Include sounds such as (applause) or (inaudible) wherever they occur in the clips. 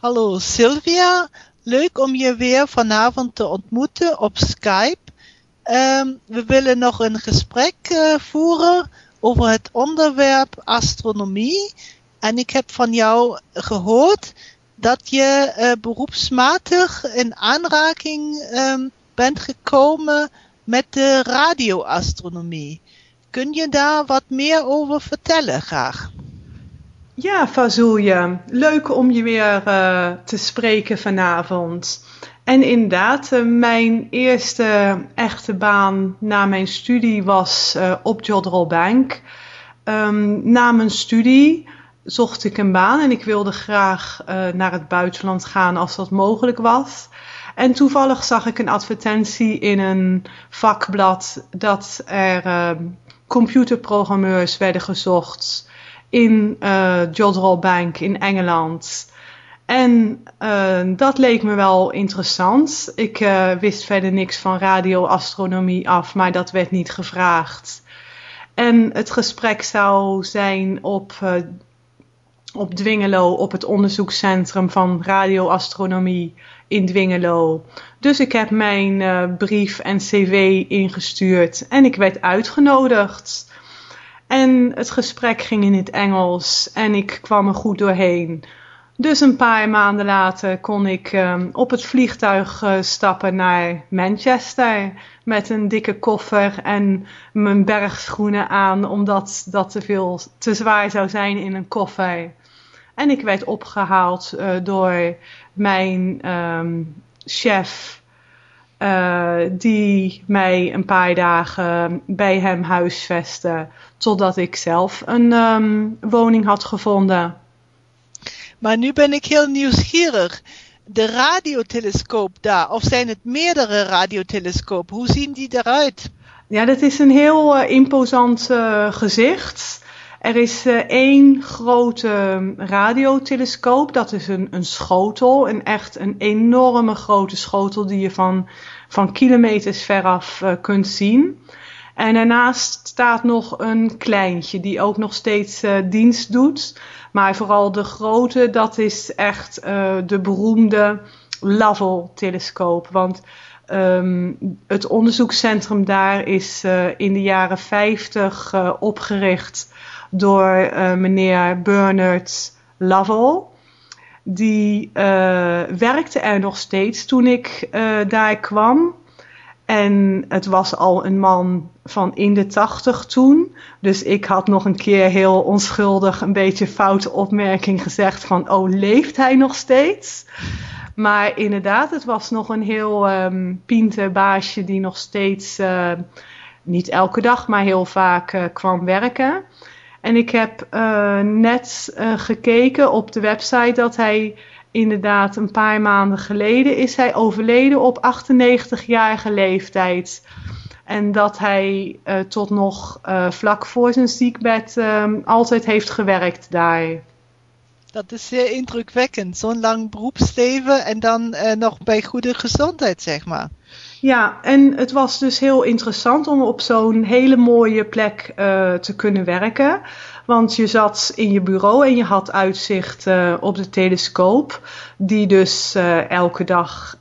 Hallo Sylvia, leuk om je weer vanavond te ontmoeten op Skype. Ehm, we willen nog een gesprek uh, voeren over het onderwerp astronomie. En ik heb van jou gehoord dat je uh, beroepsmatig in aanraking um, bent gekomen met de radioastronomie. Kun je daar wat meer over vertellen graag? Ja, Fazulje. Leuk om je weer uh, te spreken vanavond. En inderdaad, uh, mijn eerste echte baan na mijn studie was uh, op Jodrell Bank. Um, na mijn studie zocht ik een baan en ik wilde graag naar het buitenland gaan als dat mogelijk was. En toevallig zag ik een advertentie in een vakblad dat er computerprogrammeurs werden gezocht in uh, Jodrell Bank in Engeland. En uh, dat leek me wel interessant. Ik uh, wist verder niks van radioastronomie af, maar dat werd niet gevraagd. En het gesprek zou zijn op, op Dwingelo, op het onderzoekscentrum van radioastronomie in Dwingelo. Dus ik heb mijn brief en cv ingestuurd en ik werd uitgenodigd. En het gesprek ging in het Engels en ik kwam er goed doorheen. Dus een paar maanden later kon ik um, op het vliegtuig uh, stappen naar Manchester met een dikke koffer en mijn bergschoenen aan, omdat dat te veel te zwaar zou zijn in een koffer. En ik werd opgehaald uh, door mijn um, chef uh, die mij een paar dagen bij hem huisvestte. Totdat ik zelf een um, woning had gevonden. Maar nu ben ik heel nieuwsgierig. De radiotelescoop daar, of zijn het meerdere radiotelescopen? Hoe zien die eruit? Ja, dat is een heel uh, imposant uh, gezicht. Er is uh, één grote radiotelescoop, dat is een, een schotel, een echt een enorme grote schotel die je van, van kilometers veraf uh, kunt zien. En daarnaast staat nog een kleintje die ook nog steeds uh, dienst doet. Maar vooral de grote, dat is echt de beroemde Lovell-telescoop. Want um, het onderzoekscentrum daar is in de jaren 50 opgericht door uh, meneer Bernard Lovell. Die uh, werkte er nog steeds toen ik uh, daar kwam. En het was al een man van in de tachtig toen. Dus ik had nog een keer heel onschuldig een beetje foute opmerking gezegd van... oh, leeft hij nog steeds? Maar inderdaad, het was nog een heel um, baasje die nog steeds... Niet elke dag, maar heel vaak kwam werken. En ik heb uh, net uh, gekeken op de website dat hij inderdaad een paar maanden geleden is hij overleden op 98-jarige leeftijd. En dat hij uh, tot nog vlak voor zijn ziekbed um, altijd heeft gewerkt daar. Dat is zeer indrukwekkend. Zo'n lang beroepsleven en dan nog bij goede gezondheid, zeg maar. Ja, en het was dus heel interessant om op zo'n hele mooie plek uh, te kunnen werken. Want je zat in je bureau en je had uitzicht uh, op de telescoop, die dus uh, elke dag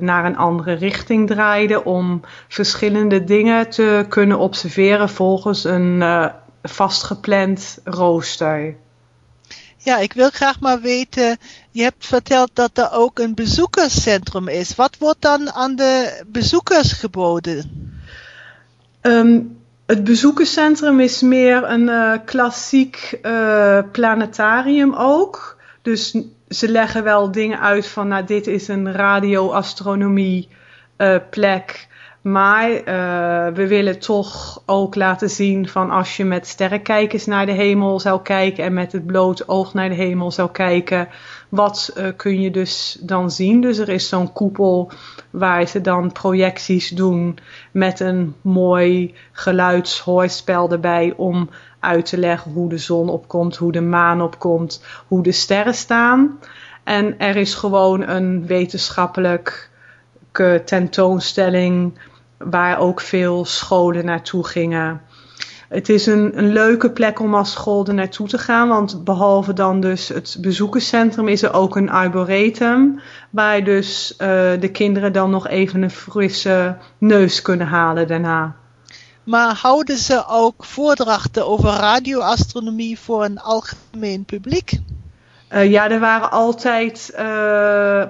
naar een andere richting draaide om verschillende dingen te kunnen observeren volgens een vastgepland rooster. Ja, ik wil graag maar weten, je hebt verteld dat er ook een bezoekerscentrum is. Wat wordt dan aan de bezoekers geboden? Um, het bezoekerscentrum is meer een uh, klassiek uh, planetarium ook. Dus ze leggen wel dingen uit van, nou, dit is een radioastronomie uh, plek. Maar uh, we willen toch ook laten zien van als je met sterrenkijkers naar de hemel zou kijken en met het blote oog naar de hemel zou kijken, wat uh, kun je dus dan zien? Dus er is zo'n koepel waar ze dan projecties doen met een mooi geluidshoorspel erbij om uit te leggen hoe de zon opkomt, hoe de maan opkomt, hoe de sterren staan. En er is gewoon een wetenschappelijke tentoonstelling waar ook veel scholen naartoe gingen. het is een, een leuke plek om als school er naartoe te gaan. Want behalve dan dus het bezoekerscentrum is er ook een arboretum. Waar dus uh, de kinderen dan nog even een frisse neus kunnen halen daarna. Maar houden ze ook voordrachten over radioastronomie voor een algemeen publiek? Uh, ja, er waren altijd. Uh,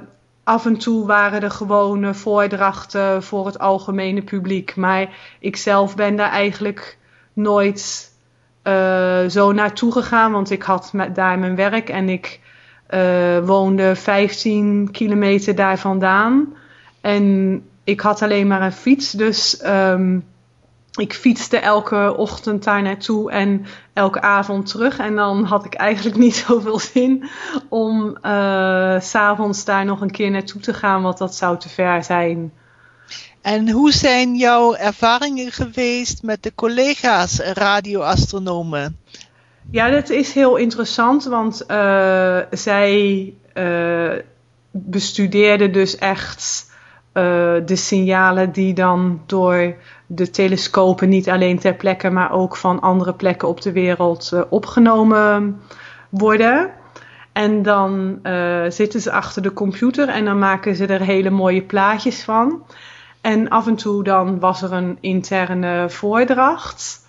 af en toe waren er gewone voordrachten voor het algemene publiek. Maar ik zelf ben daar eigenlijk nooit uh, zo naartoe gegaan, want ik had daar mijn werk en ik uh, woonde 15 kilometer daar vandaan. En ik had alleen maar een fiets, dus um, ik fietste elke ochtend daar naartoe en elke avond terug. En dan had ik eigenlijk niet (laughs) zoveel zin om uh, s'avonds daar nog een keer naartoe te gaan, want dat zou te ver zijn. En hoe zijn jouw ervaringen geweest met de collega's radioastronomen? Ja, dat is heel interessant, want uh, zij uh, bestudeerden dus echt de signalen die dan door de telescopen niet alleen ter plekke, maar ook van andere plekken op de wereld opgenomen worden. En dan zitten ze achter de computer en dan maken ze er hele mooie plaatjes van. En af en toe dan was er een interne voordracht.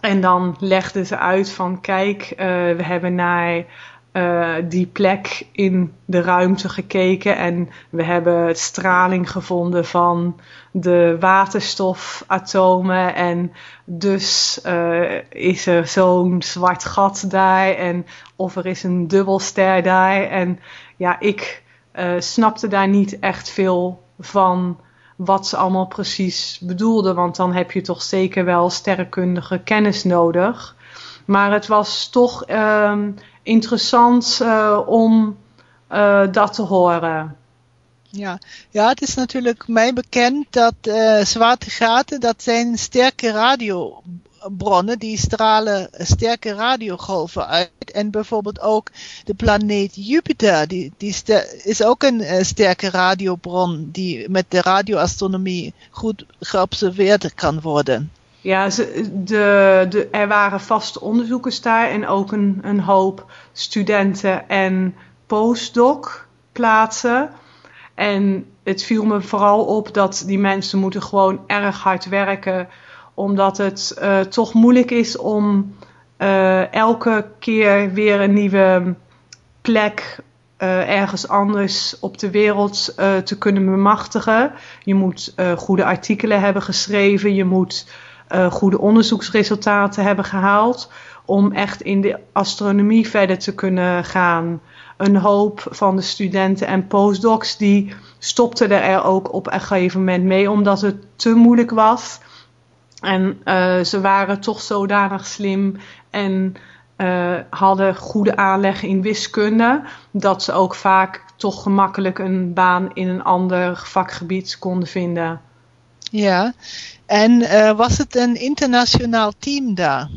En dan legden ze uit van kijk, uh, we hebben naar uh, die plek in de ruimte gekeken en we hebben straling gevonden van de waterstofatomen en dus uh, is er zo'n zwart gat daar en of er is een dubbelster daar en ja, ik snapte daar niet echt veel van wat ze allemaal precies bedoelden. Want dan heb je toch zeker wel sterrenkundige kennis nodig. Maar het was toch uh, interessant uh, om uh, dat te horen. Ja. ja, het is natuurlijk mij bekend dat uh, zwarte gaten, dat zijn sterke radio bronnen die stralen sterke radiogolven uit. En bijvoorbeeld ook de planeet Jupiter, die, die is ook een sterke radiobron die met de radioastronomie goed geobserveerd kan worden. Ja, de, de, er waren vaste onderzoekers daar en ook een, een hoop studenten en postdoc plaatsen. En het viel me vooral op dat die mensen moeten gewoon erg hard werken omdat het uh, toch moeilijk is om uh, elke keer weer een nieuwe plek uh, ergens anders op de wereld te kunnen bemachtigen. Je moet goede artikelen hebben geschreven, je moet goede onderzoeksresultaten hebben gehaald om echt in de astronomie verder te kunnen gaan. Een hoop van de studenten en postdocs die stopten er ook op een gegeven moment mee omdat het te moeilijk was. En uh, ze waren toch zodanig slim en uh, hadden goede aanleg in wiskunde, dat ze ook vaak toch gemakkelijk een baan in een ander vakgebied konden vinden. Ja, en uh, was het een internationaal team daar?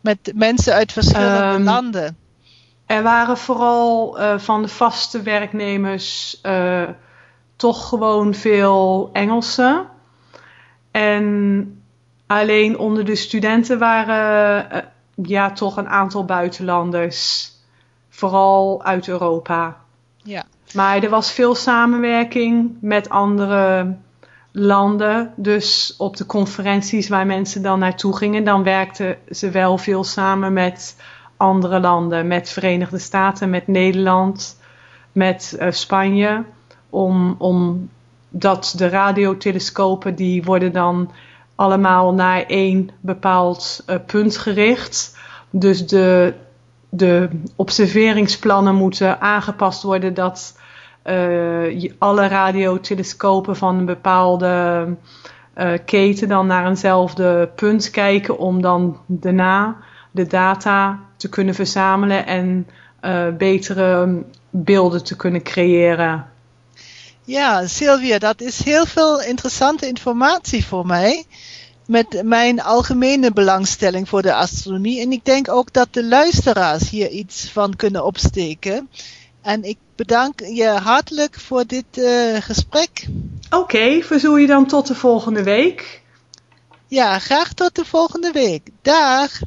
Met mensen uit verschillende um, landen? Er waren vooral van de vaste werknemers toch gewoon veel Engelsen. En alleen onder de studenten waren ja toch een aantal buitenlanders. Vooral uit Europa. Ja. Maar er was veel samenwerking met andere landen. Dus op de conferenties waar mensen dan naartoe gingen, dan werkten ze wel veel samen met andere landen. Met Verenigde Staten, met Nederland, met uh, Spanje. Om, om dat de radiotelescopen die worden dan allemaal naar één bepaald uh, punt gericht. Dus de, de observeringsplannen moeten aangepast worden dat alle radiotelescopen van een bepaalde uh, keten dan naar eenzelfde punt kijken om dan daarna de data te kunnen verzamelen en betere beelden te kunnen creëren. Ja, Sylvia, dat is heel veel interessante informatie voor mij. Met mijn algemene belangstelling voor de astronomie. En ik denk ook dat de luisteraars hier iets van kunnen opsteken. En ik bedank je hartelijk voor dit uh, gesprek. Oké, okay, verzoel je dan tot de volgende week. Ja, graag tot de volgende week. Dag!